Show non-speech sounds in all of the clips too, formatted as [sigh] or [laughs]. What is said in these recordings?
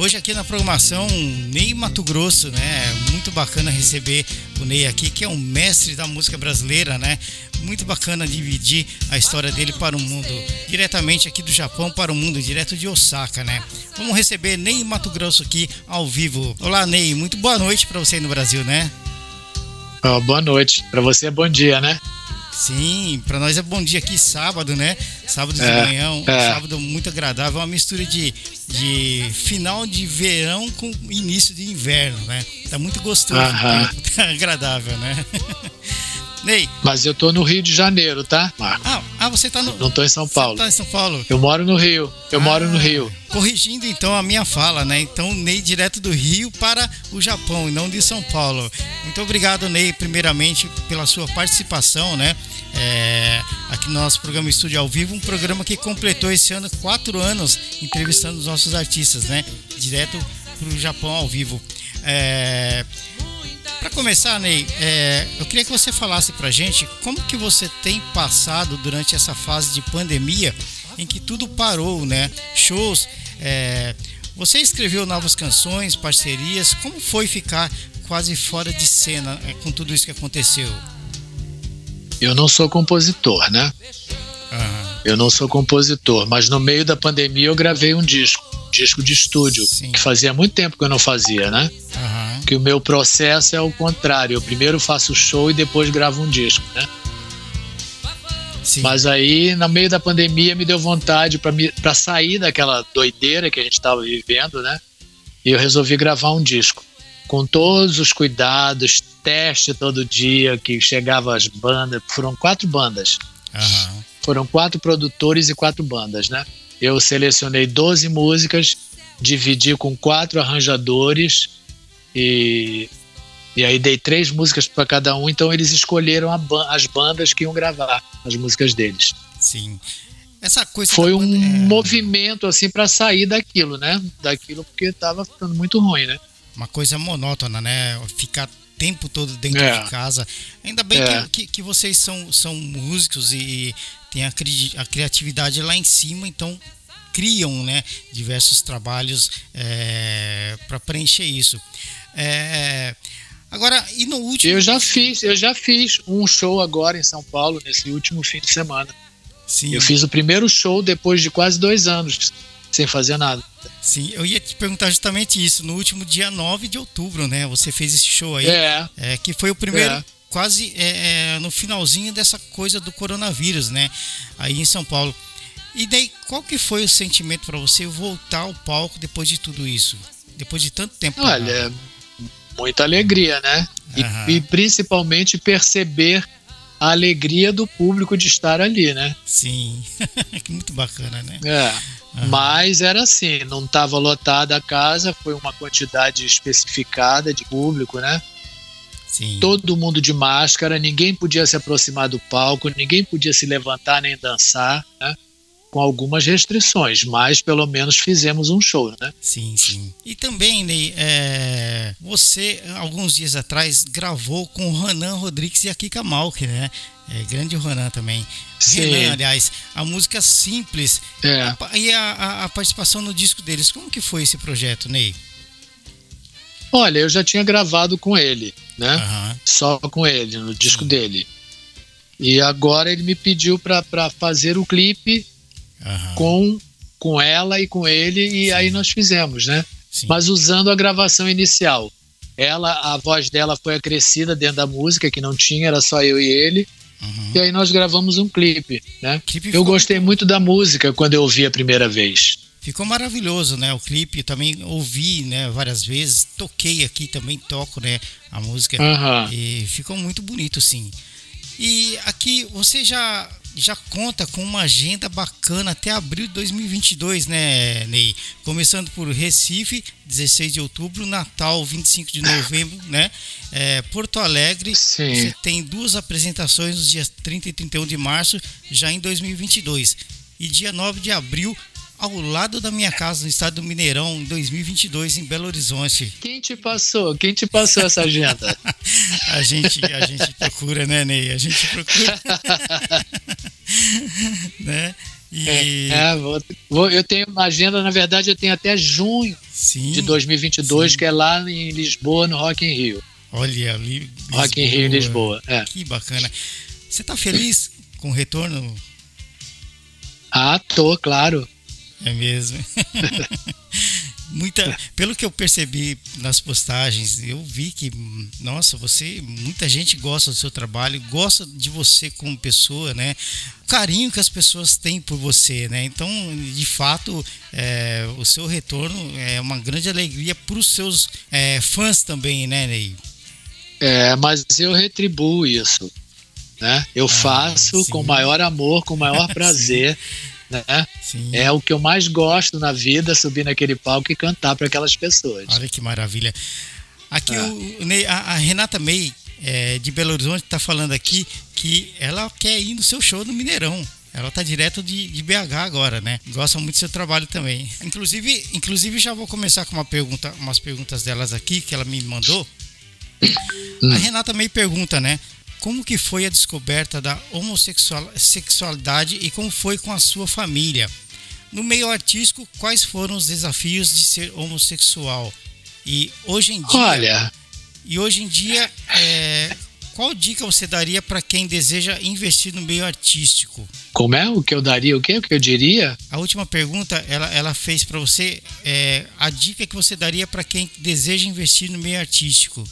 Hoje aqui na programação, Ney Mato Grosso, né? Muito bacana receber o Ney aqui, que é um mestre da música brasileira, né? Muito bacana dividir a história dele para o mundo, diretamente aqui do Japão para o mundo, direto de Osaka, né? Vamos receber Ney Mato Grosso aqui ao vivo. Olá, Ney, muito boa noite para você aí no Brasil, né? Oh, boa noite. Para você é bom dia, né? Sim, para nós é bom dia aqui sábado, né? Sábado de é, manhã, um é. sábado muito agradável, uma mistura de, de final de verão com início de inverno, né? Tá muito gostoso, [laughs] tá agradável, né? [laughs] Ney. Mas eu tô no Rio de Janeiro, tá, Marco? Ah, ah você tá no. Não tô em São Paulo. Você tá em São Paulo. Eu moro no Rio. Eu ah, moro no Rio. Corrigindo então a minha fala, né? Então, Ney direto do Rio para o Japão e não de São Paulo. Muito obrigado, Ney, primeiramente, pela sua participação, né? É, aqui no nosso programa Estúdio ao Vivo, um programa que completou esse ano quatro anos entrevistando os nossos artistas, né? Direto para o Japão ao vivo. É, para começar, Ney, é, eu queria que você falasse para gente como que você tem passado durante essa fase de pandemia em que tudo parou, né? Shows, é, você escreveu novas canções, parcerias, como foi ficar quase fora de cena é, com tudo isso que aconteceu? Eu não sou compositor, né? Uhum. Eu não sou compositor, mas no meio da pandemia eu gravei um disco, disco de estúdio, Sim. que fazia muito tempo que eu não fazia, né? Uhum que o meu processo é o contrário. Eu primeiro faço o show e depois gravo um disco, né? Sim. Mas aí, no meio da pandemia, me deu vontade para sair daquela doideira que a gente estava vivendo, né? E eu resolvi gravar um disco. Com todos os cuidados, teste todo dia, que chegava as bandas. Foram quatro bandas. Uhum. Foram quatro produtores e quatro bandas, né? Eu selecionei 12 músicas, dividi com quatro arranjadores e, e aí dei três músicas para cada um, então eles escolheram ba as bandas que iam gravar as músicas deles. Sim. Essa coisa foi um é... movimento assim para sair daquilo, né? Daquilo porque estava ficando muito ruim, né? Uma coisa monótona, né? Ficar tempo todo dentro é. de casa. Ainda bem é. que, que, que, vocês são, são músicos e têm a, cri a criatividade lá em cima, então criam né, diversos trabalhos é, para preencher isso. É, agora, e no último. Eu já fiz, eu já fiz um show agora em São Paulo, nesse último fim de semana. Sim. Eu fiz o primeiro show depois de quase dois anos, sem fazer nada. Sim, eu ia te perguntar justamente isso. No último dia 9 de outubro, né? Você fez esse show aí. É. é que foi o primeiro. Quase é, é no finalzinho dessa coisa do coronavírus, né? Aí em São Paulo. E daí, qual que foi o sentimento para você voltar ao palco depois de tudo isso? Depois de tanto tempo? Olha, muita alegria, né? E, uhum. e, principalmente perceber a alegria do público de estar ali, né? Sim, [laughs] muito bacana, né? É. Uhum. Mas era assim, não estava lotada a casa, foi uma quantidade especificada de público, né? Sim. Todo mundo de máscara, ninguém podia se aproximar do palco, ninguém podia se levantar nem dançar, né? com algumas restrições, mas pelo menos fizemos um show, né? Sim, sim. E também, Ney, é, você, alguns dias atrás, gravou com o Renan Rodrigues e a Kika Malk, né? É, grande Renan também. Sim. Renan, aliás, a música simples é. a, e a, a, a, participação no disco deles. Como que foi esse projeto, Ney? Olha, eu já tinha gravado com ele, né? Uhum. Só com ele, no disco Sim. dele. E agora ele me pediu para fazer o clipe uhum. com, com ela e com ele, e Sim. aí nós fizemos, né? Sim. Mas usando a gravação inicial. Ela, a voz dela foi acrescida dentro da música, que não tinha, era só eu e ele. Uhum. E aí nós gravamos um clipe, né? Clipe eu gostei muito da música quando eu ouvi a primeira vez. Ficou maravilhoso, né? O clipe também ouvi, né? Várias vezes, toquei aqui também toco, né? A música uhum. e ficou muito bonito, sim. E aqui você já já conta com uma agenda bacana até abril de 2022, né, Ney? Começando por Recife, 16 de outubro, Natal, 25 de novembro, [laughs] né? É, Porto Alegre, Sim. você tem duas apresentações nos dias 30 e 31 de março, já em 2022. E dia 9 de abril, ao lado da minha casa, no estado do Mineirão, em 2022, em Belo Horizonte. Quem te passou? Quem te passou essa agenda? [laughs] a gente, a gente procura, né, Ney? A gente procura. [laughs] né? E... É, é vou, vou, eu tenho uma agenda, na verdade, eu tenho até junho sim, de 2022, sim. que é lá em Lisboa, no Rock in Rio. Olha, ali. Rock in Rio, Lisboa. É. Que bacana. Você está feliz com o retorno? Ah, tô, claro. É mesmo. [laughs] Muita, pelo que eu percebi nas postagens, eu vi que, nossa, você, muita gente gosta do seu trabalho, gosta de você como pessoa, né? O carinho que as pessoas têm por você, né? Então, de fato, é, o seu retorno é uma grande alegria para os seus é, fãs também, né, Ney? É, mas eu retribuo isso, né? Eu ah, faço sim. com maior amor, com maior [laughs] prazer né? Sim. É o que eu mais gosto na vida, subir naquele palco e cantar para aquelas pessoas. Olha que maravilha. Aqui é. o, a, a, Renata May, é, de Belo Horizonte, está falando aqui que ela quer ir no seu show no Mineirão. Ela está direto de, de, BH agora, né? Gosta muito do seu trabalho também. Inclusive, inclusive já vou começar com uma pergunta, umas perguntas delas aqui que ela me mandou. Hum. A Renata May pergunta, né? Como que foi a descoberta da homossexualidade e como foi com a sua família. No meio artístico, quais foram os desafios de ser homossexual? E hoje em dia, Olha. e hoje em dia, é, qual dica você daria para quem deseja investir no meio artístico? Como é o que eu daria? O que o que eu diria? A última pergunta, ela, ela fez para você é, a dica que você daria para quem deseja investir no meio artístico.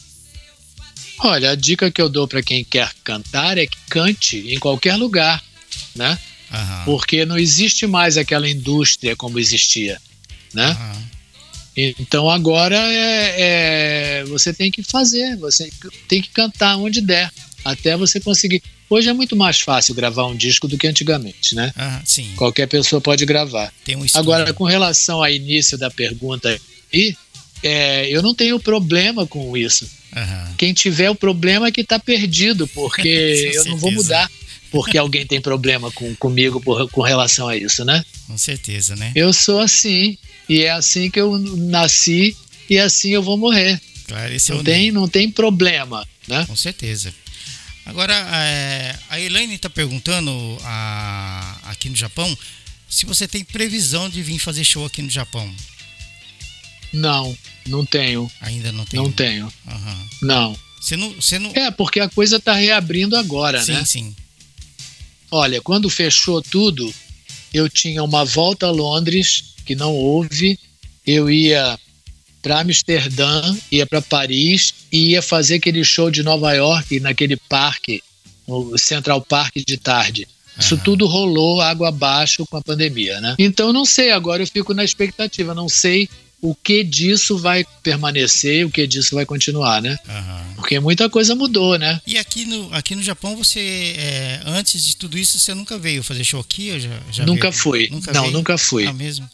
Olha, a dica que eu dou para quem quer cantar é que cante em qualquer lugar, né? Uhum. Porque não existe mais aquela indústria como existia, né? Uhum. Então agora é, é, você tem que fazer, você tem que cantar onde der, até você conseguir. Hoje é muito mais fácil gravar um disco do que antigamente, né? Sim. Qualquer pessoa pode gravar. Um agora, com relação ao início da pergunta aí, é, eu não tenho problema com isso. Uhum. Quem tiver o problema é que está perdido, porque [laughs] eu não vou mudar porque alguém tem problema com, comigo por, com relação a isso, né? Com certeza, né? Eu sou assim, e é assim que eu nasci, e é assim eu vou morrer. Claro, esse não, é tem, não tem problema, né? Com certeza. Agora, é, a Elaine está perguntando a, aqui no Japão se você tem previsão de vir fazer show aqui no Japão. Não, não tenho. Ainda não tenho? Não tenho. Uhum. Não. Você não, você não. É, porque a coisa está reabrindo agora, sim, né? Sim, sim. Olha, quando fechou tudo, eu tinha uma volta a Londres, que não houve. Eu ia para Amsterdã, ia para Paris e ia fazer aquele show de Nova York naquele parque, o Central Park de tarde. Isso uhum. tudo rolou água abaixo com a pandemia, né? Então não sei, agora eu fico na expectativa, não sei o que disso vai permanecer, o que disso vai continuar, né? Uhum. Porque muita coisa mudou, né? E aqui no, aqui no Japão, você, é, antes de tudo isso, você nunca veio fazer show aqui? Ou já, já nunca veio? fui. Nunca Não, veio? nunca fui. Ah, mesmo?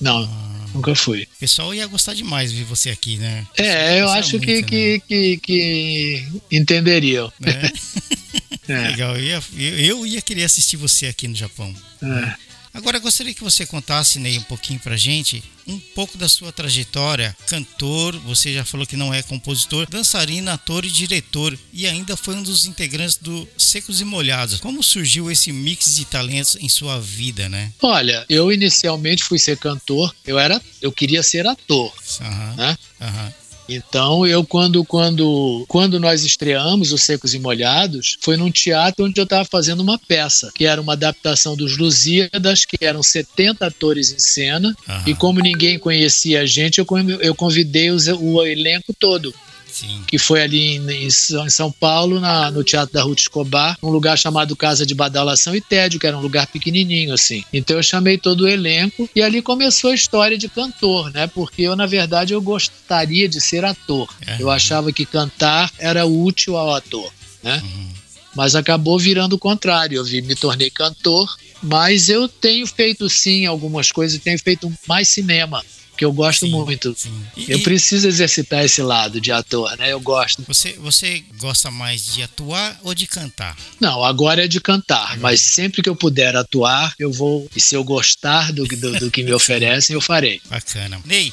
Não, ah. nunca fui. O pessoal ia gostar demais de ver você aqui, né? É, eu acho muito, que, né? que, que, que, entenderiam. É. é. [laughs] Legal, eu ia, eu ia querer assistir você aqui no Japão. É. Agora gostaria que você contasse, Ney, um pouquinho pra gente, um pouco da sua trajetória, cantor, você já falou que não é compositor, dançarino, ator e diretor, e ainda foi um dos integrantes do Secos e Molhados. Como surgiu esse mix de talentos em sua vida, né? Olha, eu inicialmente fui ser cantor, eu era, eu queria ser ator, uhum, né? Uhum. Então, eu quando quando quando nós estreamos os Secos e Molhados, foi num teatro onde eu estava fazendo uma peça, que era uma adaptação dos Lusíadas, que eram 70 atores em cena, uhum. e como ninguém conhecia a gente, eu, eu convidei os, o elenco todo. Sim. que foi ali em, em São Paulo, na, no Teatro da Ruth Escobar, num lugar chamado Casa de Badalação e Tédio, que era um lugar pequenininho, assim. Então eu chamei todo o elenco e ali começou a história de cantor, né? Porque eu, na verdade, eu gostaria de ser ator. É. Eu achava que cantar era útil ao ator, né? Uhum. mas acabou virando o contrário. Eu vi, me tornei cantor, mas eu tenho feito sim algumas coisas, tenho feito mais cinema que eu gosto sim, muito. Sim. E, eu preciso exercitar esse lado de ator, né? Eu gosto. Você, você gosta mais de atuar ou de cantar? Não, agora é de cantar, agora. mas sempre que eu puder atuar, eu vou. E se eu gostar do, do, do que me [laughs] oferecem, eu farei. Bacana. Ney,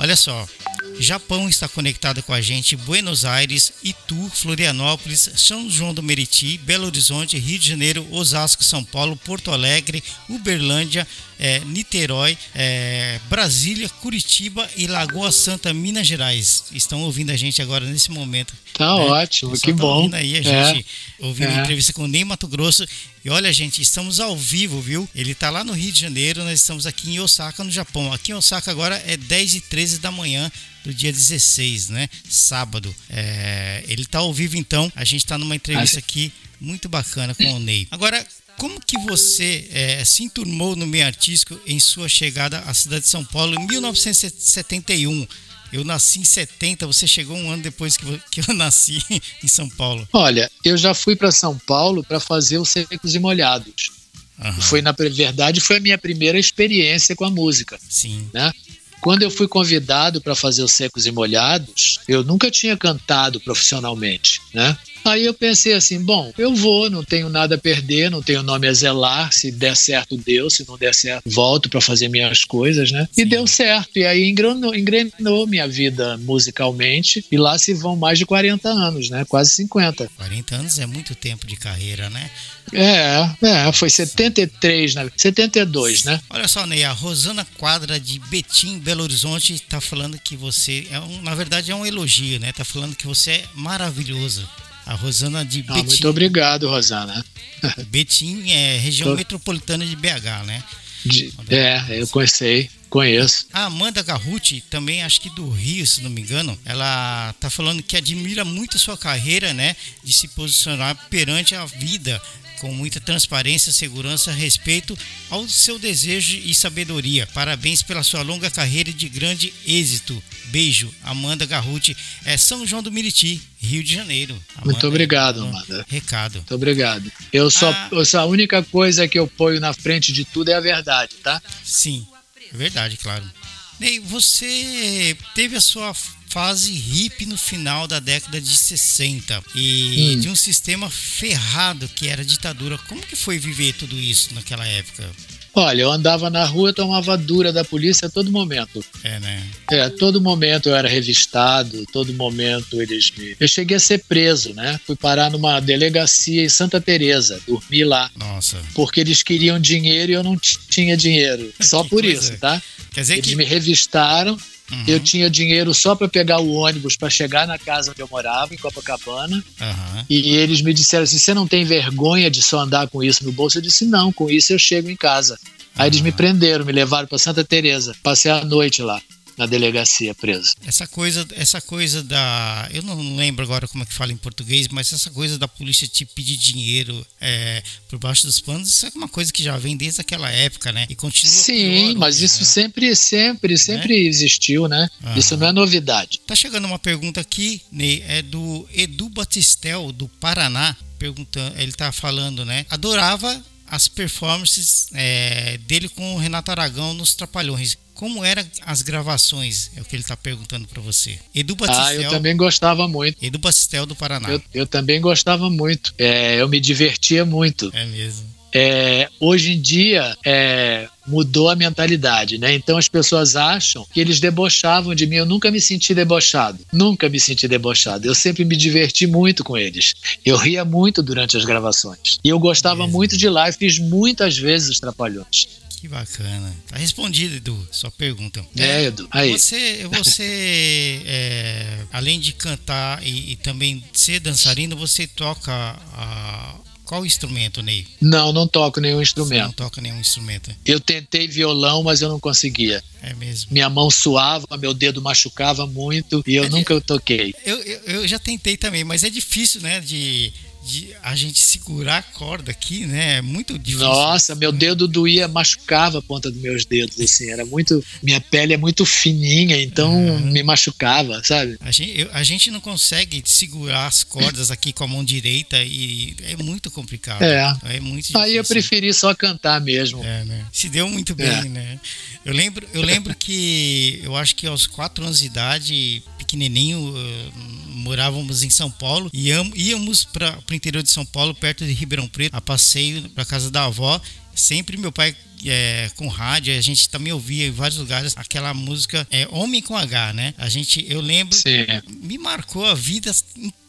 olha só. Japão está conectado com a gente, Buenos Aires, Itu, Florianópolis, São João do Meriti, Belo Horizonte, Rio de Janeiro, Osasco, São Paulo, Porto Alegre, Uberlândia, é, Niterói, é, Brasília, Curitiba e Lagoa Santa, Minas Gerais. Estão ouvindo a gente agora nesse momento. Tá né? ótimo, que tá bom. aí a gente é, ouvindo é. entrevista com o Ney Mato Grosso. E olha, gente, estamos ao vivo, viu? Ele tá lá no Rio de Janeiro, nós estamos aqui em Osaka, no Japão. Aqui em Osaka agora é 10 e 13 da manhã do dia 16, né? Sábado. É, ele tá ao vivo então. A gente tá numa entrevista aqui muito bacana com o Ney. Agora, como que você é, se enturmou no meio artístico em sua chegada à cidade de São Paulo em 1971? Eu nasci em 70, você chegou um ano depois [laughs] que, eu nasci em São Paulo. Olha, eu já fui para São Paulo para fazer os Secos e Molhados. Uhum. Foi, na verdade, foi a minha primeira experiência com a música. Sim. Né? Quando eu fui convidado para fazer os Secos e Molhados, eu nunca tinha cantado profissionalmente, né? Aí eu pensei assim, bom, eu vou, não tenho nada a perder, não tenho nome a zelar, se der certo deu, se não der certo volto para fazer minhas coisas, né? E deu certo, e aí engrenou, engrenou minha vida musicalmente, e lá se vão mais de 40 anos, né? Quase 50. 40 anos é muito tempo de carreira, né? É, é, foi 73, né? 72, né? Olha só, Ney, a Rosana Quadra de Betim, Belo Horizonte, tá falando que você, é um, na verdade é um elogio, né? Tá falando que você é maravilhoso. A Rosana de ah, Betim. Muito obrigado, Rosana. [laughs] Betim é região Tô... metropolitana de BH, né? De, é, eu conheci, conheço. A Amanda Garruti, também acho que do Rio, se não me engano, ela tá falando que admira muito a sua carreira, né? De se posicionar perante a vida com muita transparência, segurança, respeito ao seu desejo e sabedoria. Parabéns pela sua longa carreira de grande êxito. Beijo, Amanda Garruti, é São João do Miriti, Rio de Janeiro. Amanda, Muito obrigado, Amanda. Recado. Muito obrigado. Eu só, ah, eu só, a única coisa que eu ponho na frente de tudo é a verdade, tá? Sim, é verdade, claro. Ney, você teve a sua fase hippie no final da década de 60 e hum. de um sistema ferrado que era ditadura. Como que foi viver tudo isso naquela época? Olha, eu andava na rua, tomava dura da polícia a todo momento. É, né? É, a todo momento eu era revistado, todo momento eles me. Eu cheguei a ser preso, né? Fui parar numa delegacia em Santa Teresa, dormi lá. Nossa. Porque eles queriam dinheiro e eu não tinha dinheiro. [laughs] Só por isso, tá? Quer dizer eles que... me revistaram, Uhum. Eu tinha dinheiro só para pegar o ônibus para chegar na casa onde eu morava, em Copacabana. Uhum. E eles me disseram assim: você não tem vergonha de só andar com isso no bolso? Eu disse: não, com isso eu chego em casa. Aí eles me prenderam, me levaram para Santa Teresa, passei a noite lá na delegacia preso. Essa coisa, essa coisa da, eu não lembro agora como é que fala em português, mas essa coisa da polícia te pedir dinheiro é, por baixo dos panos, isso é uma coisa que já vem desde aquela época, né? E continua. Sim, pior, mas isso né? sempre, sempre, sempre é? existiu, né? Aham. Isso não é novidade. Tá chegando uma pergunta aqui, Ney, é do Edu Batistel do Paraná perguntando, ele tá falando, né? Adorava as performances é, dele com o Renato Aragão nos Trapalhões. Como eram as gravações? É o que ele está perguntando para você. Edu Batistel. Ah, eu também gostava muito. Edu Batistel do Paraná. Eu, eu também gostava muito. É, eu me divertia muito. É mesmo. É, hoje em dia é, mudou a mentalidade, né? Então as pessoas acham que eles debochavam de mim. Eu nunca me senti debochado, nunca me senti debochado. Eu sempre me diverti muito com eles. Eu ria muito durante as gravações e eu gostava muito de lá. e fiz muitas vezes os trapalhões. Que bacana. Tá respondido, Edu, sua pergunta. É, Edu. Aí. Você, você [laughs] é, além de cantar e, e, também ser dançarino, você toca a, qual instrumento, Ney? Não, não toco nenhum instrumento. Você não toca nenhum instrumento. Eu tentei violão, mas eu não conseguia. É mesmo. Minha mão suava, meu dedo machucava muito e eu é nunca toquei. Eu, eu, eu, já tentei também, mas é difícil, né? De de a gente segurar a corda aqui, né? É muito difícil. Nossa, meu dedo doía, machucava a ponta dos meus dedos, assim. Era muito. Minha pele é muito fininha, então uhum. me machucava, sabe? A gente, eu, a gente não consegue segurar as cordas aqui com a mão direita e é muito complicado. É. É muito difícil. Aí eu preferi só cantar mesmo. É, né? Se deu muito bem, é. né? Eu lembro, eu lembro que eu acho que aos quatro anos de idade, pequenininho, eh, morávamos em São Paulo e íamos para o interior de São Paulo, perto de Ribeirão Preto, a passeio para casa da avó. Sempre meu pai é, com rádio, a gente também ouvia em vários lugares aquela música é, Homem com H, né? A gente, eu lembro, Sim. me marcou a vida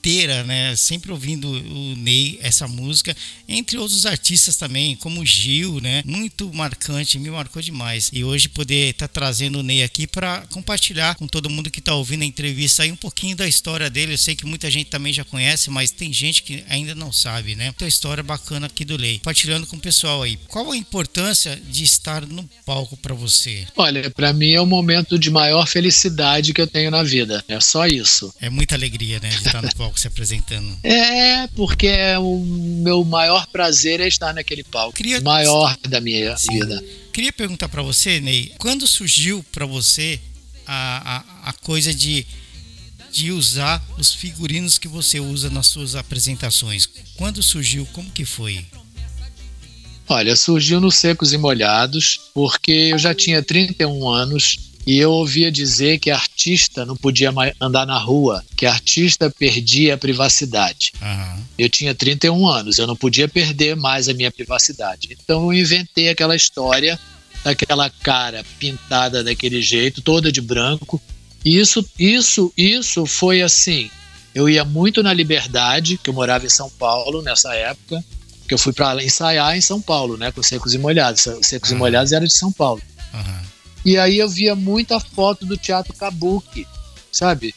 inteira, né? Sempre ouvindo o Ney, essa música, entre outros artistas também, como o Gil, né? Muito marcante, me marcou demais. E hoje poder estar tá trazendo o Ney aqui para compartilhar com todo mundo que está ouvindo a entrevista aí um pouquinho da história dele. Eu sei que muita gente também já conhece, mas tem gente que ainda não sabe, né? Então, história bacana aqui do Ney. Compartilhando com o pessoal aí. Qual a importância de estar no palco para você? Olha, para mim é o momento de maior felicidade que eu tenho na vida. É só isso. É muita alegria, né, de estar no palco se apresentando. [laughs] É, porque o meu maior prazer é estar naquele palco. Queria... Maior da minha Sim. vida. Queria perguntar para você, Ney, quando surgiu para você a, a, a coisa de de usar os figurinos que você usa nas suas apresentações. Quando surgiu? Como que foi? Olha, surgiu nos Secos e Molhados, porque eu já tinha 31 anos e eu ouvia dizer que artista não podia mais andar na rua, que artista perdia a privacidade. Uhum. Eu tinha 31 anos, eu não podia perder mais a minha privacidade. Então eu inventei aquela história daquela cara pintada daquele jeito, toda de branco. E isso, isso, isso foi assim. Eu ia muito na Liberdade, que eu morava em São Paulo nessa época, que eu fui para ensaiar em São Paulo, né, com Secos e Molhados. Secos uhum. e Molhados era de São Paulo. Uhum. E aí eu via muita foto do Teatro Kabuki, sabe?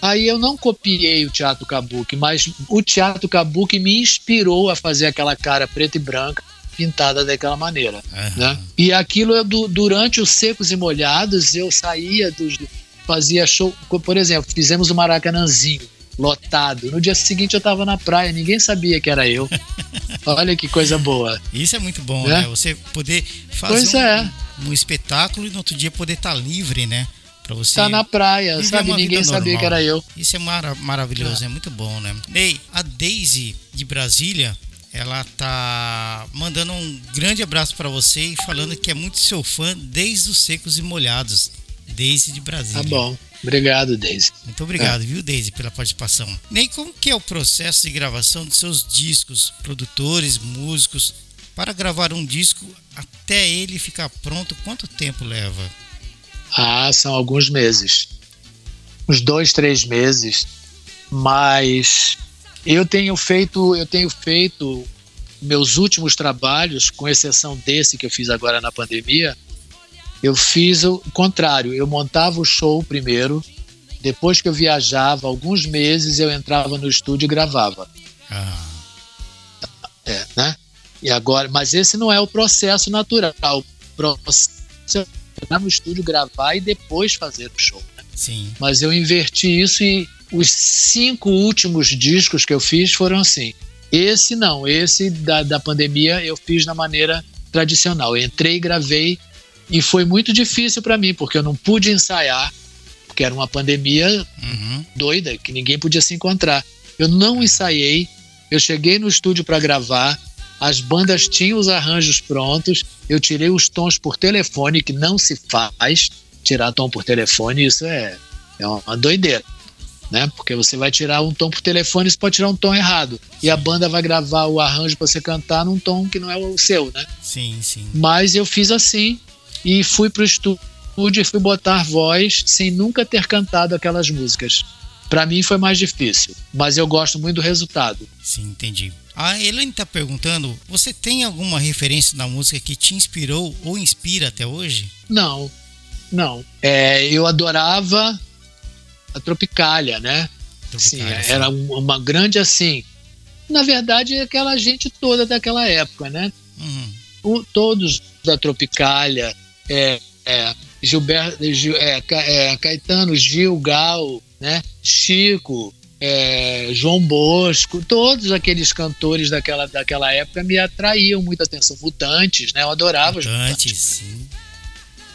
Aí eu não copiei o Teatro Kabuki, mas o Teatro Kabuki me inspirou a fazer aquela cara preta e branca pintada daquela maneira, uhum. né? E aquilo eu, durante os secos e molhados eu saía dos fazia show, por exemplo, fizemos o Maracanãzinho lotado. No dia seguinte eu estava na praia, ninguém sabia que era eu. [laughs] Olha que coisa boa. Isso é muito bom, né? né? Você poder fazer um, é. um, espetáculo e no outro dia poder estar tá livre, né? Pra você tá na praia, sabe? Ninguém sabia que era eu. Isso é mar maravilhoso, é. é muito bom, né? Ney, a Daisy de Brasília, ela tá mandando um grande abraço para você e falando que é muito seu fã desde os secos e molhados. Daisy de Brasília. Tá bom. Obrigado, Deise. Muito obrigado, é. viu, Deise, pela participação. Nem como que é o processo de gravação de seus discos, produtores, músicos, para gravar um disco até ele ficar pronto, quanto tempo leva? Ah, são alguns meses. Uns dois, três meses. Mas eu tenho feito, eu tenho feito meus últimos trabalhos, com exceção desse que eu fiz agora na pandemia, eu fiz o contrário, eu montava o show primeiro, depois que eu viajava, alguns meses eu entrava no estúdio e gravava. Ah. É, né? E agora, mas esse não é o processo natural. O processo é entrar no estúdio, gravar e depois fazer o show. Né? Sim. Mas eu inverti isso e os cinco últimos discos que eu fiz foram assim. Esse não, esse da, da pandemia eu fiz na maneira tradicional. Eu entrei, gravei e foi muito difícil para mim, porque eu não pude ensaiar, porque era uma pandemia uhum. doida, que ninguém podia se encontrar. Eu não ensaiei, eu cheguei no estúdio para gravar, as bandas tinham os arranjos prontos, eu tirei os tons por telefone, que não se faz tirar tom por telefone, isso é, é uma doideira. Né? Porque você vai tirar um tom por telefone, você pode tirar um tom errado. E a banda vai gravar o arranjo para você cantar num tom que não é o seu, né? Sim, sim. Mas eu fiz assim, e fui pro estúdio e fui botar voz sem nunca ter cantado aquelas músicas. Para mim foi mais difícil, mas eu gosto muito do resultado. Sim, entendi. A Elaine está perguntando: você tem alguma referência na música que te inspirou ou inspira até hoje? Não, não. É, eu adorava a Tropicália, né? Tropicália, sim, era uma grande assim. Na verdade, aquela gente toda daquela época, né? Uhum. O, todos da Tropicália, é, é, Gilberto, Gil, é, é, Caetano, Gil, Gal, né? Chico, é, João Bosco, todos aqueles cantores daquela, daquela época me atraíam muita atenção. Mutantes, né? Eu adorava Mutantes, os Mutantes. Sim.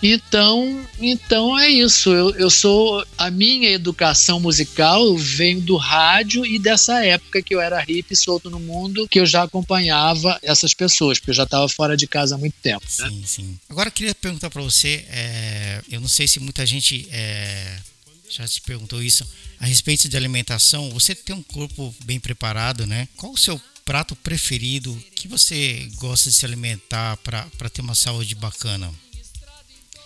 Então, então é isso. Eu, eu sou a minha educação musical vem do rádio e dessa época que eu era hippie solto no mundo, que eu já acompanhava essas pessoas, porque eu já estava fora de casa há muito tempo. Né? Sim, sim. Agora eu queria perguntar para você, é, eu não sei se muita gente é, já se perguntou isso a respeito de alimentação. Você tem um corpo bem preparado, né? Qual o seu prato preferido que você gosta de se alimentar para ter uma saúde bacana?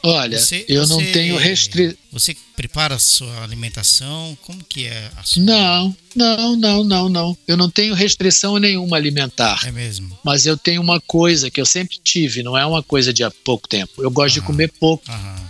Olha, você, eu você, não tenho restrição. Você prepara a sua alimentação? Como que é a sua? Não, não, não, não, não. Eu não tenho restrição nenhuma alimentar. É mesmo. Mas eu tenho uma coisa que eu sempre tive, não é uma coisa de há pouco tempo. Eu gosto de comer pouco.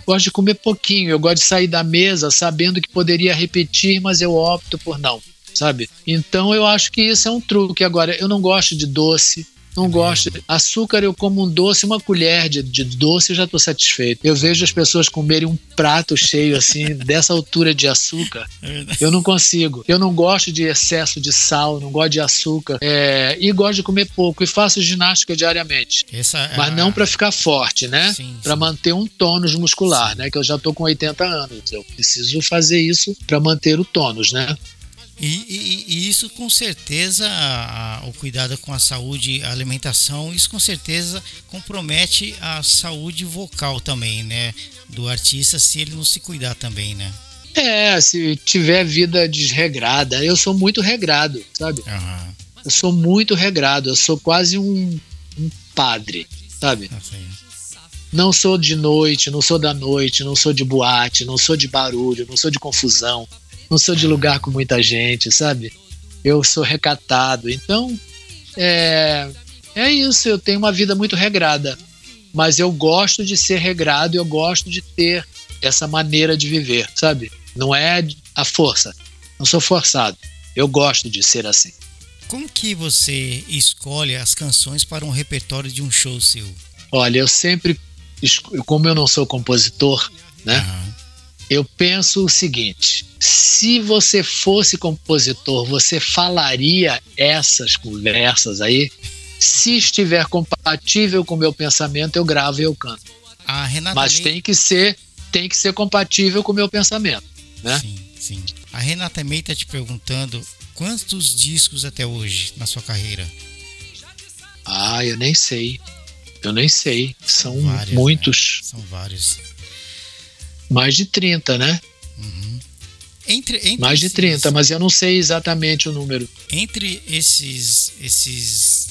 Gosto de comer pouquinho. Eu gosto de sair da mesa sabendo que poderia repetir, mas eu opto por não sabe? Então eu acho que isso é um truque. Agora, eu não gosto de doce, não gosto. Açúcar eu como um doce, uma colher de, de doce, eu já estou satisfeito. Eu vejo as pessoas comerem um prato cheio assim, [laughs] dessa altura de açúcar. É eu não consigo. Eu não gosto de excesso de sal, não gosto de açúcar. É, e gosto de comer pouco. E faço ginástica diariamente. É Mas a... não para ficar forte, né? Para manter um tônus muscular, né? Que eu já estou com 80 anos. Eu preciso fazer isso para manter o tônus, né? E, e, e, isso com certeza, a, o cuidado com a saúde, a alimentação, isso com certeza compromete a saúde vocal também, né? Do artista, se ele não se cuidar também, né? É, se tiver vida desregrada. Eu sou muito regrado, sabe? Uhum. Eu sou muito regrado, eu sou quase um, um padre, sabe? Assim. Não sou de noite, não sou da noite, não sou de boate, não sou de barulho, não sou de confusão não sou de lugar com muita gente, sabe? Eu sou recatado. Então, é, é isso. Eu tenho uma vida muito regrada. Mas eu gosto de ser regrado, eu gosto de ter essa maneira de viver, sabe? Não é a força. Não sou forçado. Eu gosto de ser assim. Como que você escolhe as canções para um repertório de um show seu? Olha, eu sempre, como eu não sou compositor, né? Uhum eu penso o seguinte: se você fosse compositor, você falaria essas conversas aí? Se estiver compatível com o meu pensamento, eu gravo e eu canto. Mas tem que ser, tem que ser compatível com o meu pensamento, né? Sim, sim. A Renata May está te perguntando quantos discos até hoje na sua carreira? Ah, eu nem sei. Eu nem sei. São várias, muitos. Né? São vários. Mais de 30, né? Uhum. Entre, entre Mais de 30, mas eu não sei exatamente o número. Entre esses, esses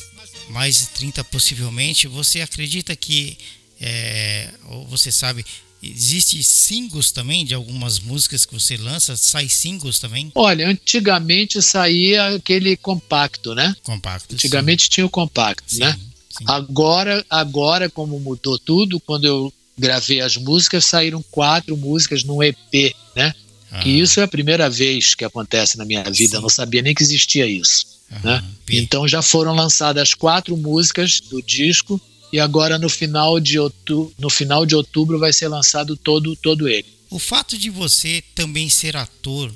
mais de 30 possivelmente, você acredita que, é, ou você sabe, Existe singles também de algumas músicas que você lança? Sai singles também? Olha, antigamente saía aquele compacto, né? Compacto. Antigamente sim. tinha o compacto, sim, né? Sim. Agora, agora como mudou tudo, quando eu gravei as músicas, saíram quatro músicas num EP, né? Ah. Que isso é a primeira vez que acontece na minha vida, eu não sabia nem que existia isso. né? Então já foram lançadas quatro músicas do disco e agora no final de outubro, no final de outubro vai ser lançado todo todo ele. O fato de você também ser ator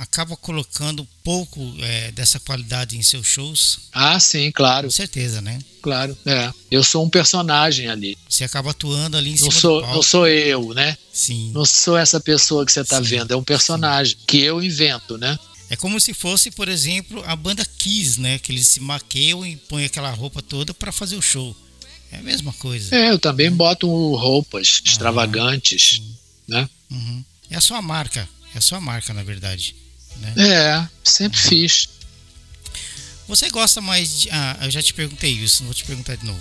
acaba colocando um pouco é, dessa qualidade em seus shows? Ah, sim, claro. Com certeza, né? Claro, é. Eu sou um personagem ali. Você acaba atuando ali em não cima sou. Não sou eu, né? Sim. Não sou essa pessoa que você está vendo, é um personagem sim. que eu invento, né? É como se fosse, por exemplo, a banda Kiss, né? Que eles se maqueiam e põem aquela roupa toda para fazer o show. É a mesma coisa. É, eu também boto roupas extravagantes, né? Uhum. É a sua marca, é a sua marca, na verdade. Né? É, sempre fiz. Você gosta mais de. Ah, eu já te perguntei isso, não vou te perguntar de novo.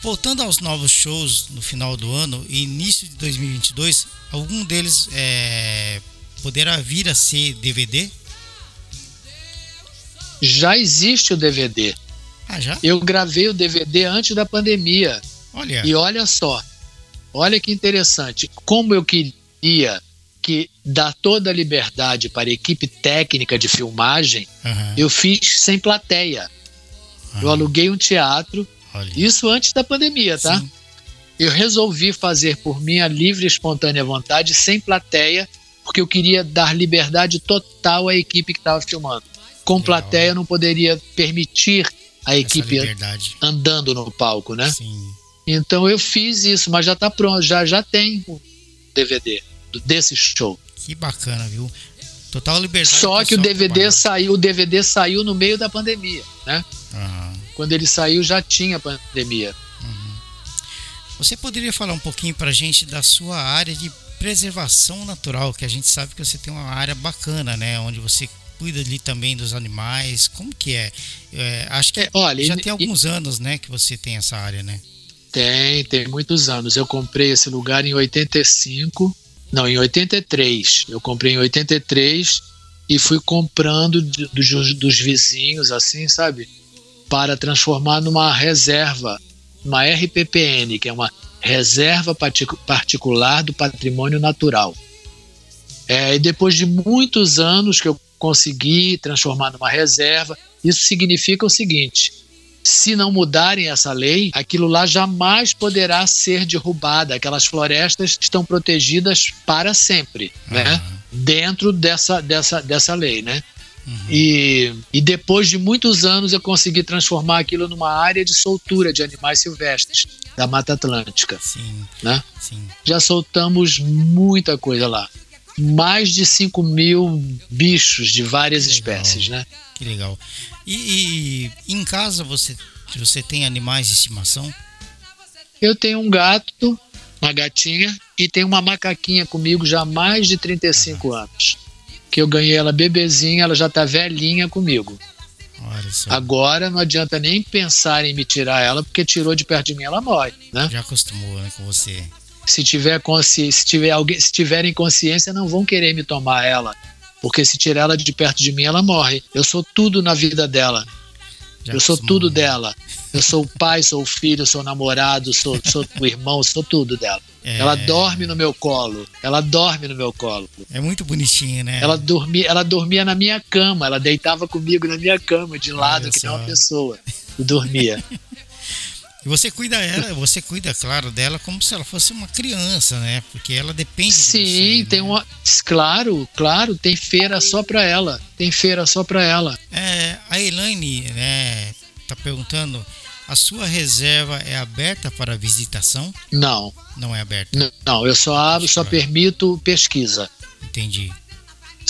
Voltando aos novos shows no final do ano e início de 2022, algum deles é, poderá vir a ser DVD? Já existe o DVD. Ah, já? Eu gravei o DVD antes da pandemia. Olha. E olha só, olha que interessante. Como eu queria que dá toda a liberdade para a equipe técnica de filmagem, uhum. eu fiz sem plateia. Uhum. Eu aluguei um teatro, Olha. isso antes da pandemia, tá? Sim. Eu resolvi fazer por minha livre e espontânea vontade, sem plateia, porque eu queria dar liberdade total à equipe que estava filmando. Com Legal. plateia eu não poderia permitir a equipe andando no palco, né? Sim. Então eu fiz isso, mas já está pronto, já já tem o DVD desse show. Que bacana, viu? Total liberdade. Só que o DVD trabalhar. saiu, o DVD saiu no meio da pandemia, né? Uhum. Quando ele saiu já tinha pandemia. Uhum. Você poderia falar um pouquinho para a gente da sua área de preservação natural, que a gente sabe que você tem uma área bacana, né? Onde você cuida ali também dos animais. Como que é? é acho que é, olha, já e, tem alguns e, anos, né, que você tem essa área, né? Tem, tem muitos anos. Eu comprei esse lugar em 85, não, em 83. Eu comprei em 83 e fui comprando dos, dos vizinhos, assim, sabe? Para transformar numa reserva, uma RPPN, que é uma Reserva Particular do Patrimônio Natural. É, e depois de muitos anos que eu consegui transformar numa reserva, isso significa o seguinte: se não mudarem essa lei, aquilo lá jamais poderá ser derrubado. Aquelas florestas estão protegidas para sempre, uhum. né? Dentro dessa, dessa, dessa lei, né? Uhum. E, e depois de muitos anos eu consegui transformar aquilo numa área de soltura de animais silvestres da Mata Atlântica. Sim. Né? Sim. Já soltamos muita coisa lá. Mais de 5 mil bichos de várias espécies, né? Que legal. E, e, em casa você, você tem animais de estimação? Eu tenho um gato, uma gatinha, e tenho uma macaquinha comigo já há mais de 35 ah. anos. Que eu ganhei ela bebezinha, ela já tá velhinha comigo. Agora não adianta nem pensar em me tirar ela, porque tirou de perto de mim, ela morre, né? Já acostumou né, com você. Se tiver consciência, se tiver alguém, se tiverem consciência, não vão querer me tomar ela, porque se tirar ela de perto de mim, ela morre. Eu sou tudo na vida dela. Eu sou tudo dela. Eu sou o pai, sou o filho, sou o namorado, sou, sou o irmão, sou tudo dela. É... Ela dorme no meu colo. Ela dorme no meu colo. É muito bonitinha, né? Ela dormia, ela dormia na minha cama. Ela deitava comigo na minha cama, de lado, Olha que nem uma pessoa. E dormia. [laughs] E você cuida ela, você cuida, claro, dela como se ela fosse uma criança, né? Porque ela depende Sim, de você, tem né? uma. Claro, claro, tem feira só pra ela. Tem feira só pra ela. É, a Elaine, né, tá perguntando. A sua reserva é aberta para visitação? Não. Não é aberta? Não, eu só abro, só permito pesquisa. Entendi.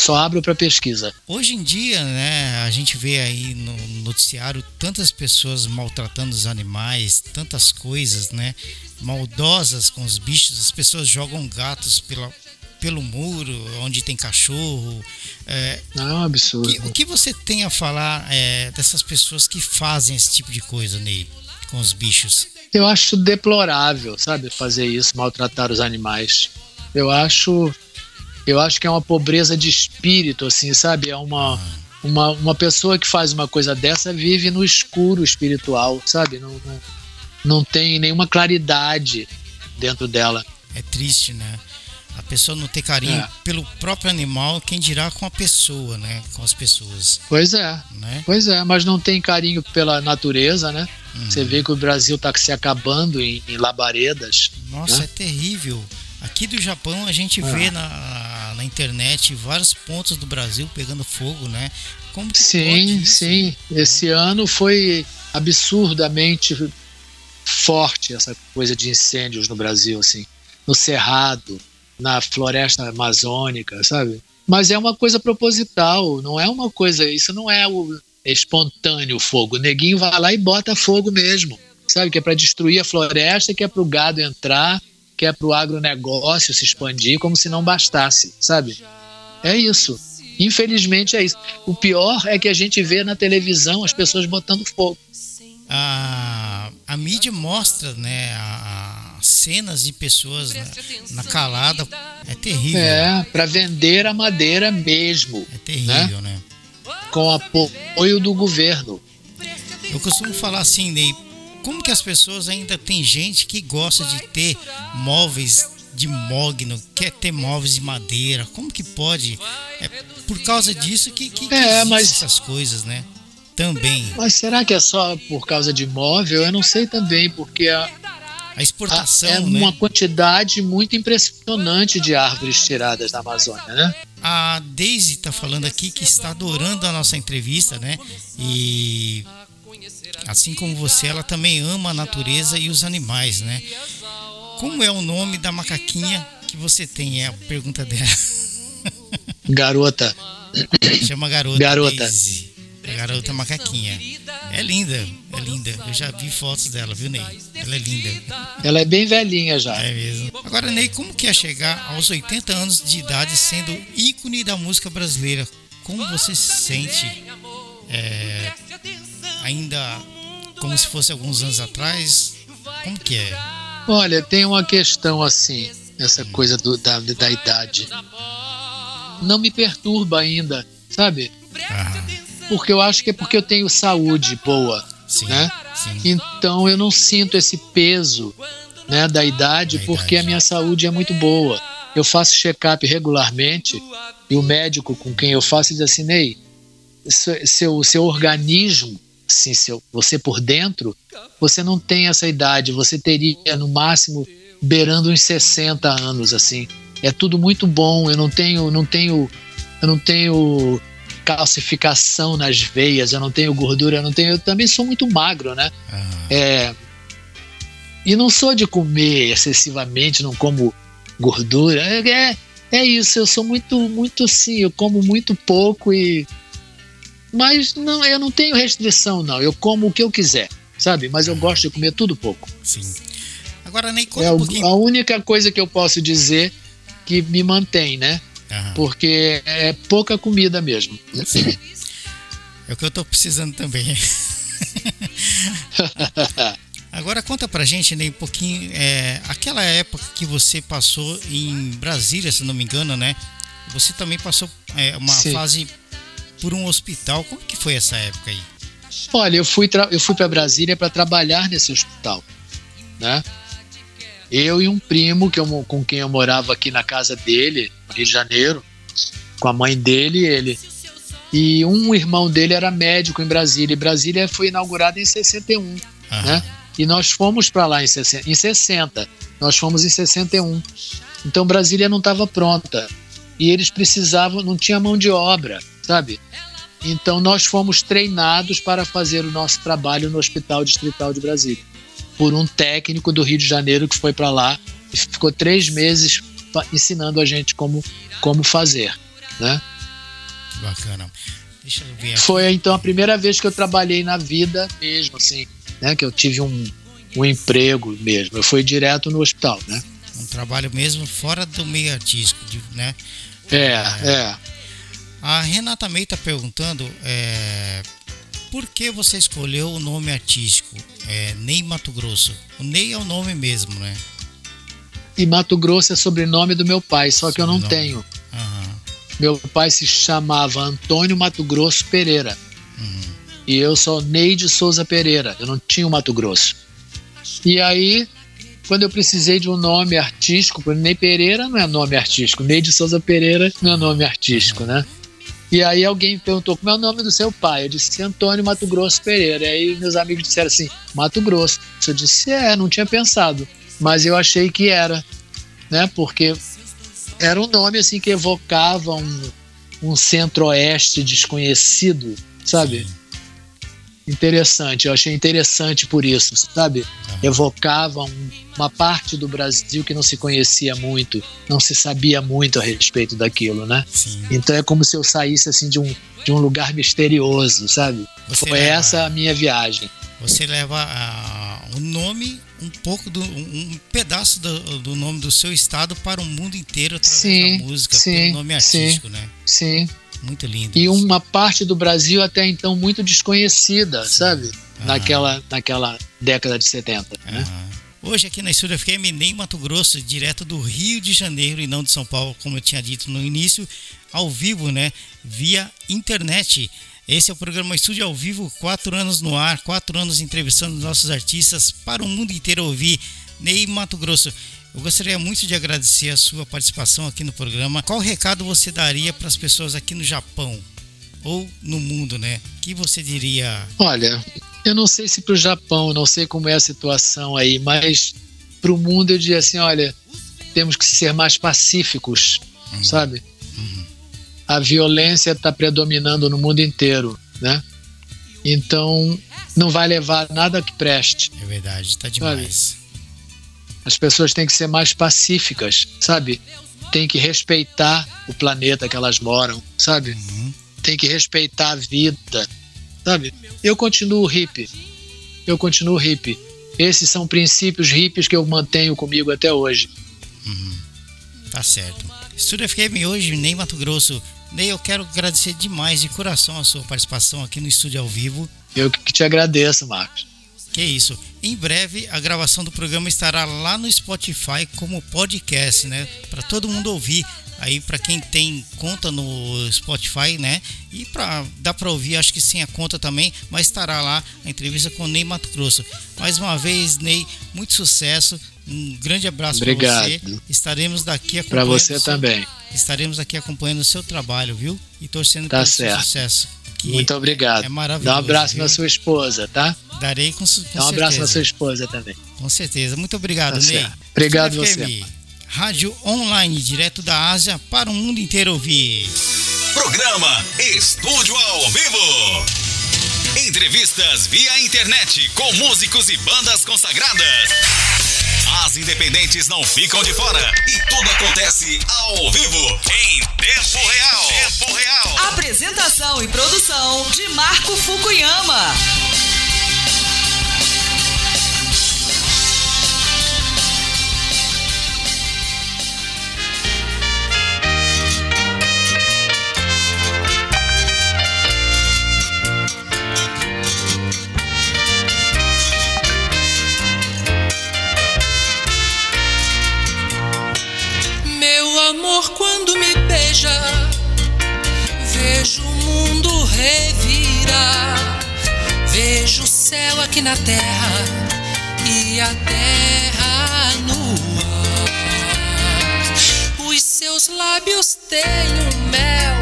Só abro para pesquisa. Hoje em dia, né, a gente vê aí no noticiário tantas pessoas maltratando os animais, tantas coisas, né, maldosas com os bichos. As pessoas jogam gatos pela, pelo muro, onde tem cachorro. É, Não, é um absurdo. Que, o que você tem a falar é, dessas pessoas que fazem esse tipo de coisa, Ney, com os bichos? Eu acho deplorável, sabe, fazer isso, maltratar os animais. Eu acho eu acho que é uma pobreza de espírito, assim, sabe? É uma, uma, uma pessoa que faz uma coisa dessa vive no escuro espiritual, sabe? Não, não, não tem nenhuma claridade dentro dela. É triste, né? A pessoa não ter carinho é. pelo próprio animal, quem dirá com a pessoa, né? Com as pessoas. Pois é. Né? Pois é, mas não tem carinho pela natureza, né? Uhum. Você vê que o Brasil está se acabando em, em labaredas. Nossa, né? é terrível. Aqui do Japão a gente vê ah. na, na internet vários pontos do Brasil pegando fogo, né? Como sim, sim. Esse ano foi absurdamente forte essa coisa de incêndios no Brasil, assim, no Cerrado, na floresta amazônica, sabe? Mas é uma coisa proposital, não é uma coisa, isso não é o espontâneo fogo. O neguinho vai lá e bota fogo mesmo, sabe? Que é para destruir a floresta, que é para o gado entrar que é para o agronegócio se expandir como se não bastasse, sabe? É isso. Infelizmente é isso. O pior é que a gente vê na televisão as pessoas botando fogo. A, a mídia mostra, né, a, cenas de pessoas na, na, calada. É terrível. É, para vender a madeira mesmo. É terrível, né? né? Com apoio do governo. Eu costumo falar assim, Ney, como que as pessoas ainda tem gente que gosta de ter móveis de mogno, quer ter móveis de madeira? Como que pode? É por causa disso que, que, é, mas essas coisas, né? Também. Mas será que é só por causa de móvel? Eu não sei também, porque a, a exportação, é né? uma quantidade muito impressionante de árvores tiradas da Amazônia, né? A Daisy está falando aqui que está adorando a nossa entrevista, né? E assim como você, ela também ama a natureza e os animais, né? Como é o nome da macaquinha que você tem? É a pergunta dela. [laughs] Garota. Chama garota. Garota. Daisy. A garota macaquinha. É linda, é linda. Eu já vi fotos dela, viu, Ney? Ela é linda. Ela é bem velhinha já. É mesmo. Agora, Ney, como que é chegar aos 80 anos de idade sendo ícone da música brasileira? Como você se sente é, ainda como se fosse alguns anos atrás? Como que é? Olha, tem uma questão assim, essa coisa do, da, da idade. Não me perturba ainda, sabe? Ah, Porque eu acho que é porque eu tenho saúde boa, sim, né? sim. Então eu não sinto esse peso né, da idade, Da porque idade. a minha saúde é muito boa. Eu faço check-up regularmente e o médico com quem eu faço diz assim, Ney, seu, seu, seu organismo, assim, seu, você por dentro, você não tem essa idade, você teria no máximo beirando uns 60 anos, assim. É tudo muito bom, eu não tenho, não tenho, eu não tenho calcificação nas veias, eu não tenho gordura, eu não tenho, eu também sou muito magro, né? Ah, É, e não sou de comer excessivamente, não como gordura. É, é, é isso, eu sou muito, muito sim, eu como muito pouco e. Mas não, eu não tenho restrição, não. Eu como o que eu quiser, sabe? Mas eu gosto de comer tudo pouco. sim. Agora, Ney, conta É um pouquinho. a única coisa que eu posso dizer que me mantém, né? Aham. Porque é pouca comida mesmo. É o que eu tô precisando também. [laughs] Agora conta pra gente, Ney, um pouquinho. é, aquela época que você passou em Brasília, se não me engano, né? Você também passou é, uma Sim. fase por um hospital. Como que foi essa época aí? Olha, eu fui, eu fui para Brasília para trabalhar nesse hospital, né? Eu e um primo que eu, com quem eu morava aqui na casa dele, no Rio de Janeiro, com a mãe dele e ele. E um irmão dele era médico em Brasília. E Brasília foi inaugurada em 61, Aham. né? E nós fomos para lá em 60, em 60. Nós fomos em 61. Então Brasília não estava pronta. E eles precisavam, não tinha mão de obra, sabe? Então nós fomos treinados para fazer o nosso trabalho no Hospital Distrital de Brasília. Por um técnico do Rio de Janeiro que foi para lá e ficou três meses ensinando a gente como, como fazer. Né? Bacana. Deixa eu ver aqui. Foi então a primeira vez que eu trabalhei na vida mesmo, assim, né? Que eu tive um, um emprego mesmo. Eu fui direto no hospital, né? Um trabalho mesmo fora do meio artístico, né? É, é. A Renata May está perguntando é, por que você escolheu o nome artístico é, Ney Mato Grosso. O Ney é o nome mesmo, né? E Mato Grosso é sobrenome do meu pai, só que eu não Sobrenome. tenho. Aham. Meu pai se chamava Antônio Mato Grosso Pereira. Uhum. E eu sou Neide Souza Pereira. Eu não tinha o Mato Grosso. E aí, quando eu precisei de um nome artístico, porque Ney Pereira não é nome artístico, Neide Souza Pereira não é nome artístico, né? E aí alguém perguntou como é o nome do seu pai. Eu disse Antônio Mato Grosso Pereira. E aí meus amigos disseram assim, Mato Grosso. Eu disse, é, não tinha pensado. Mas eu achei que era, né? Porque era um nome assim que evocava um, um centro-oeste desconhecido, sabe? Interessante, eu achei interessante por isso, sabe? Evocava um- uma parte do Brasil que não se conhecia muito, não se sabia muito a respeito daquilo, né? Sim. Então é como se eu saísse assim de um, de um lugar misterioso, sabe? Você Foi leva- essa a minha viagem. Você leva ah, o nome, um pouco do um, pedaço do, do nome do seu estado para o mundo inteiro através Sim, da música, sim, pelo nome sim. artístico, né? Sim. Muito lindo. E uma parte do Brasil até então muito desconhecida, sabe? Aham. Naquela, naquela década de 70. Né? Aham. Hoje aqui na Estúdio FM, nem Mato Grosso, direto do Rio de Janeiro e não de São Paulo, como eu tinha dito no início, ao vivo, né? Via internet. Esse é o programa Estúdio ao Vivo, quatro anos no ar, quatro anos entrevistando nossos artistas para o mundo inteiro ouvir. Ney Mato Grosso, eu gostaria muito de agradecer a sua participação aqui no programa. Qual recado você daria para as pessoas aqui no Japão ou no mundo, né? O que você diria? Olha, eu não sei se para o Japão, não sei como é a situação aí, mas para o mundo eu diria assim, olha, temos que ser mais pacíficos, uhum. sabe? Uhum. A violência está predominando no mundo inteiro, né? Então não vai levar nada que preste. É verdade, está demais. Sabe? As pessoas têm que ser mais pacíficas, sabe? Tem que respeitar o planeta que elas moram, sabe? Uhum. Tem que respeitar a vida, sabe? Eu continuo hippie. Eu continuo hippie. Esses são princípios hippies que eu mantenho comigo até hoje. Uhum. Tá certo. Estúdio FM hoje, Ney Mato Grosso. Ney, eu quero agradecer demais de coração a sua participação aqui no estúdio ao vivo. Eu que te agradeço, Marcos. Que isso. Em breve a gravação do programa estará lá no Spotify como podcast, né? Para todo mundo ouvir. Aí para quem tem conta no Spotify, né? E para dá para ouvir, acho que sem a conta também, mas estará lá a entrevista com o Ney Mato Grosso. Mais uma vez, Ney, muito sucesso. Um grande abraço para você. Estaremos daqui acompanhando. Para você seu, também. Estaremos aqui acompanhando o seu trabalho, viu? E torcendo tá pelo certo. seu sucesso. Muito obrigado. É maravilhoso. Dá um abraço viu? na sua esposa, tá? Darei com, com Dá um abraço na sua esposa também. Com certeza. Muito obrigado, tá Ney. Obrigado você. Rádio online, direto da Ásia para o mundo inteiro ouvir. Programa Estúdio ao Vivo. Entrevistas via internet com músicos e bandas consagradas. As independentes não ficam de fora e tudo acontece ao vivo, em tempo real. Tempo real. Apresentação e produção de Marco Fukuyama. Vejo o mundo revirar, vejo o céu aqui na terra e a terra no ar. Os seus lábios têm um mel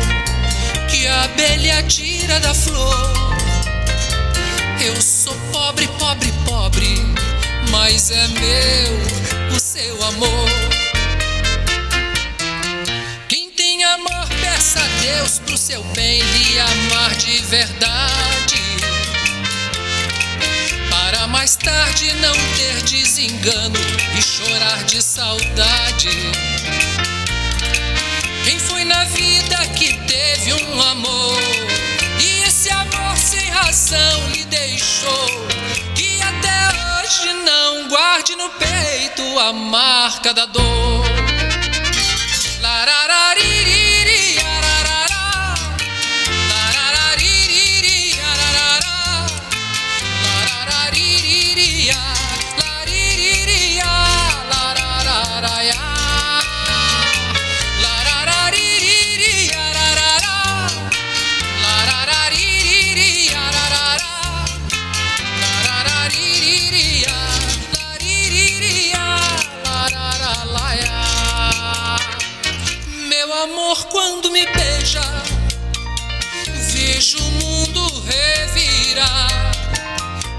que a abelha tira da flor. Eu sou pobre, pobre, pobre, mas é meu o seu amor. Peça a Deus pro seu bem lhe amar de verdade. Para mais tarde não ter desengano e chorar de saudade. Quem foi na vida que teve um amor e esse amor sem razão lhe deixou? Que até hoje não guarde no peito a marca da dor. Lararari.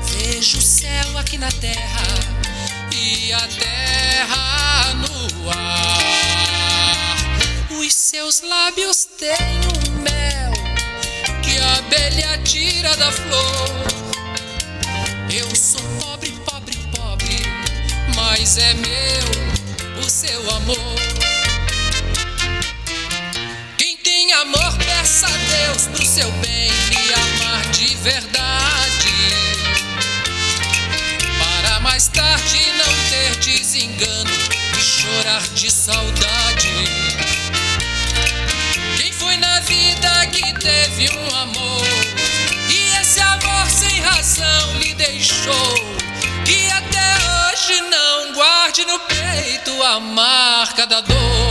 Vejo o céu aqui na terra e a terra no ar. Os seus lábios têm um mel que a abelha tira da flor. Eu sou pobre, pobre, pobre, mas é meu o seu amor. amor, peça a Deus pro seu bem lhe amar de verdade. Para mais tarde não ter desengano e chorar de saudade. Quem foi na vida que teve um amor e esse amor sem razão lhe deixou? Que até hoje não guarde no peito a marca da dor.